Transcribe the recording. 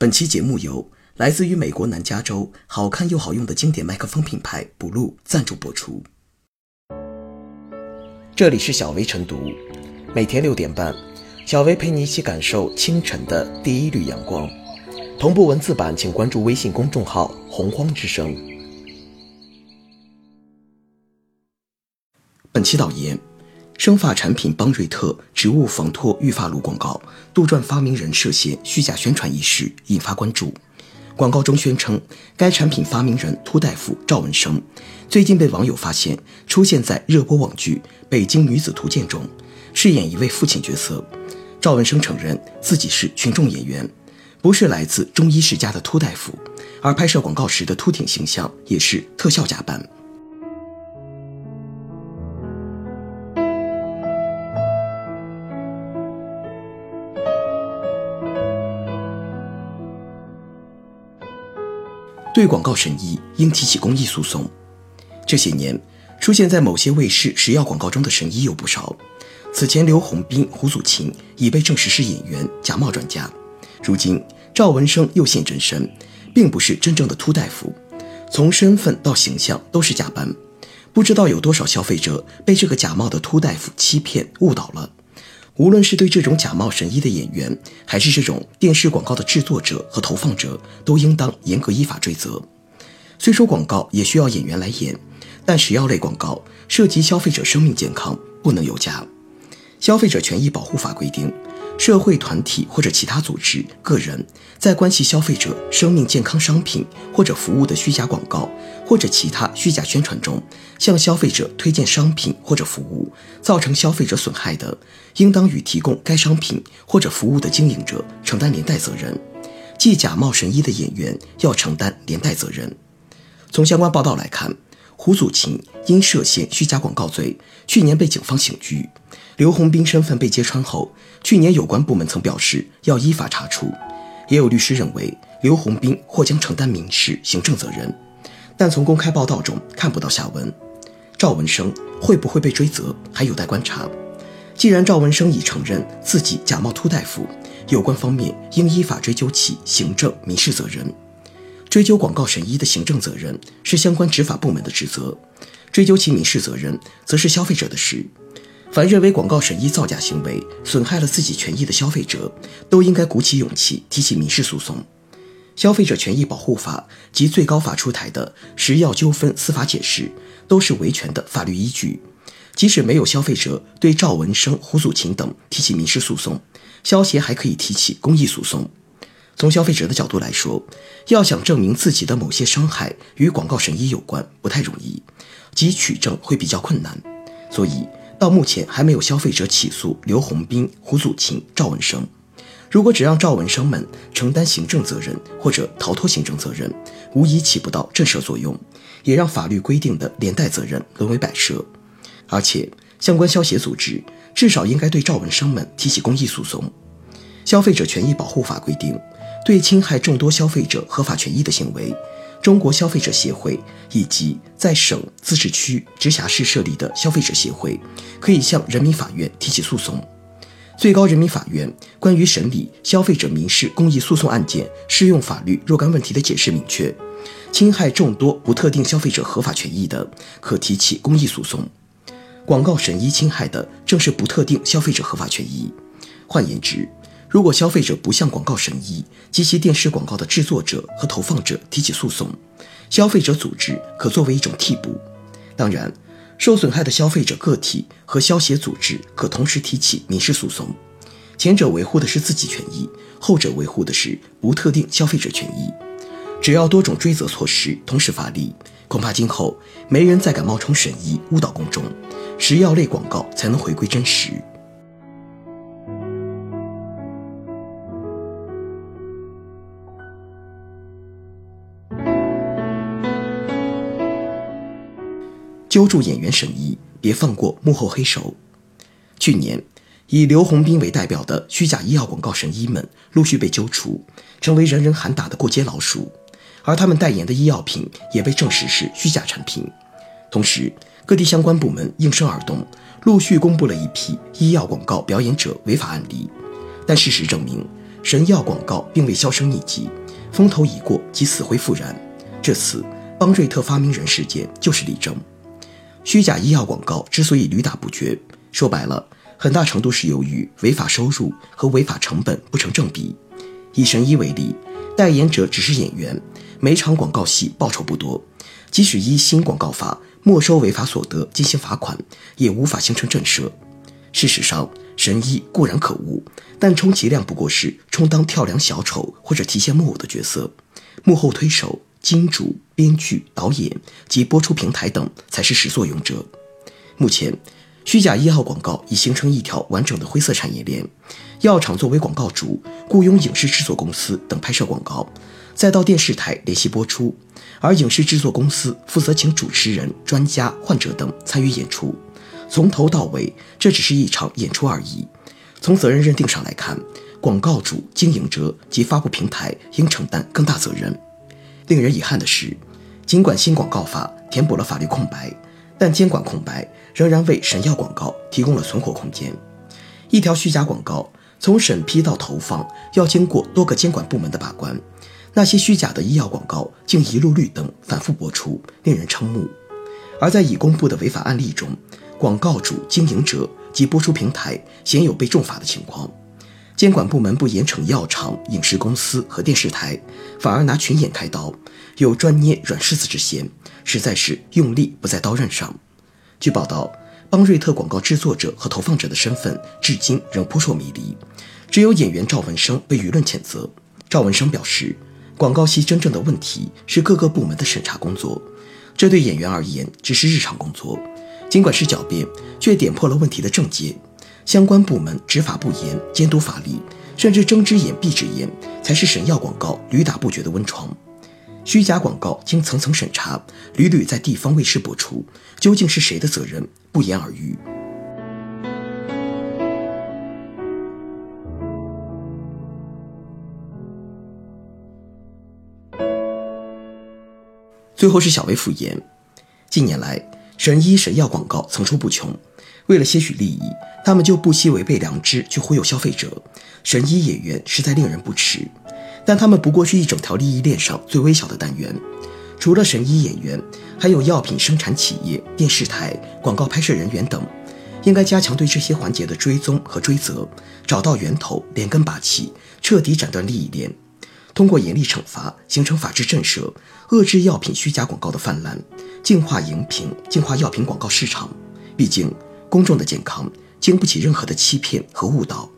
本期节目由来自于美国南加州、好看又好用的经典麦克风品牌 Blue 赞助播出。这里是小薇晨读，每天六点半，小薇陪你一起感受清晨的第一缕阳光。同步文字版，请关注微信公众号“洪荒之声”。本期导言：生发产品邦瑞特植物防脱育发露广告杜撰发明人涉嫌虚假宣传一事引发关注。广告中宣称，该产品发明人秃大夫赵文生最近被网友发现出现在热播网剧《北京女子图鉴》中，饰演一位父亲角色。赵文生承认自己是群众演员。不是来自中医世家的秃大夫，而拍摄广告时的秃顶形象也是特效假扮。对广告神医应提起公益诉讼。这些年，出现在某些卫视食药广告中的神医有不少。此前，刘洪斌、胡祖琴已被证实是演员、假冒专家。如今赵文生又现真身，并不是真正的秃大夫，从身份到形象都是假扮，不知道有多少消费者被这个假冒的秃大夫欺骗误导了。无论是对这种假冒神医的演员，还是这种电视广告的制作者和投放者，都应当严格依法追责。虽说广告也需要演员来演，但食药类广告涉及消费者生命健康，不能有假。消费者权益保护法规定。社会团体或者其他组织、个人，在关系消费者生命健康商品或者服务的虚假广告或者其他虚假宣传中，向消费者推荐商品或者服务，造成消费者损害的，应当与提供该商品或者服务的经营者承担连带责任，即假冒神医的演员要承担连带责任。从相关报道来看，胡祖琴因涉嫌虚假广告罪，去年被警方刑拘。刘洪斌身份被揭穿后，去年有关部门曾表示要依法查处，也有律师认为刘洪斌或将承担民事、行政责任，但从公开报道中看不到下文。赵文生会不会被追责，还有待观察。既然赵文生已承认自己假冒秃大夫，有关方面应依法追究其行政、民事责任。追究广告神医的行政责任是相关执法部门的职责，追究其民事责任则是消费者的事。凡认为广告神医造假行为损害了自己权益的消费者，都应该鼓起勇气提起民事诉讼。消费者权益保护法及最高法出台的食药纠纷司法解释都是维权的法律依据。即使没有消费者对赵文生、胡祖琴等提起民事诉讼，消协还可以提起公益诉讼。从消费者的角度来说，要想证明自己的某些伤害与广告神医有关，不太容易，即取证会比较困难，所以。到目前还没有消费者起诉刘洪斌、胡祖琴、赵文生。如果只让赵文生们承担行政责任或者逃脱行政责任，无疑起不到震慑作用，也让法律规定的连带责任沦为摆设。而且，相关消协组织至少应该对赵文生们提起公益诉讼。消费者权益保护法规定，对侵害众多消费者合法权益的行为。中国消费者协会以及在省、自治区、直辖市设立的消费者协会，可以向人民法院提起诉讼。最高人民法院关于审理消费者民事公益诉讼案件适用法律若干问题的解释明确：侵害众多不特定消费者合法权益的，可提起公益诉讼。广告神医侵害的正是不特定消费者合法权益。换言之，如果消费者不向广告神医及其电视广告的制作者和投放者提起诉讼，消费者组织可作为一种替补。当然，受损害的消费者个体和消协组织可同时提起民事诉讼，前者维护的是自己权益，后者维护的是不特定消费者权益。只要多种追责措施同时发力，恐怕今后没人再敢冒充神医误导公众，食药类广告才能回归真实。揪住演员神医，别放过幕后黑手。去年，以刘洪斌为代表的虚假医药广告神医们陆续被揪出，成为人人喊打的过街老鼠。而他们代言的医药品也被证实是虚假产品。同时，各地相关部门应声而动，陆续公布了一批医药广告表演者违法案例。但事实证明，神药广告并未销声匿迹，风头已过即死灰复燃。这次邦瑞特发明人事件就是例证。虚假医药广告之所以屡打不绝，说白了，很大程度是由于违法收入和违法成本不成正比。以神医为例，代言者只是演员，每场广告戏报酬不多，即使依新广告法没收违法所得进行罚款，也无法形成震慑。事实上，神医固然可恶，但充其量不过是充当跳梁小丑或者提线木偶的角色，幕后推手、金主、编剧、导演及播出平台等才是始作俑者。目前，虚假医药广告已形成一条完整的灰色产业链，药厂作为广告主，雇佣影视制作公司等拍摄广告，再到电视台联系播出，而影视制作公司负责请主持人、专家、患者等参与演出。从头到尾，这只是一场演出而已。从责任认定上来看，广告主、经营者及发布平台应承担更大责任。令人遗憾的是，尽管新广告法填补了法律空白，但监管空白仍然为神药广告提供了存活空间。一条虚假广告从审批到投放，要经过多个监管部门的把关。那些虚假的医药广告竟一路绿灯，反复播出，令人瞠目。而在已公布的违法案例中，广告主、经营者及播出平台鲜有被重罚的情况，监管部门不严惩药厂、影视公司和电视台，反而拿群演开刀，有专捏软柿子之嫌，实在是用力不在刀刃上。据报道，邦瑞特广告制作者和投放者的身份至今仍扑朔迷离，只有演员赵文生被舆论谴责。赵文生表示，广告系真正的问题是各个部门的审查工作，这对演员而言只是日常工作。尽管是狡辩，却点破了问题的症结。相关部门执法不严，监督乏力，甚至睁只眼闭只眼，才是神药广告屡打不绝的温床。虚假广告经层层审查，屡屡在地方卫视播出，究竟是谁的责任？不言而喻。最后是小薇复言，近年来。神医神药广告层出不穷，为了些许利益，他们就不惜违背良知去忽悠消费者。神医演员实在令人不齿，但他们不过是一整条利益链上最微小的单元。除了神医演员，还有药品生产企业、电视台、广告拍摄人员等，应该加强对这些环节的追踪和追责，找到源头，连根拔起，彻底斩断利益链。通过严厉惩罚，形成法治震慑，遏制药品虚假广告的泛滥，净化荧屏、净化药品广告市场。毕竟，公众的健康经不起任何的欺骗和误导。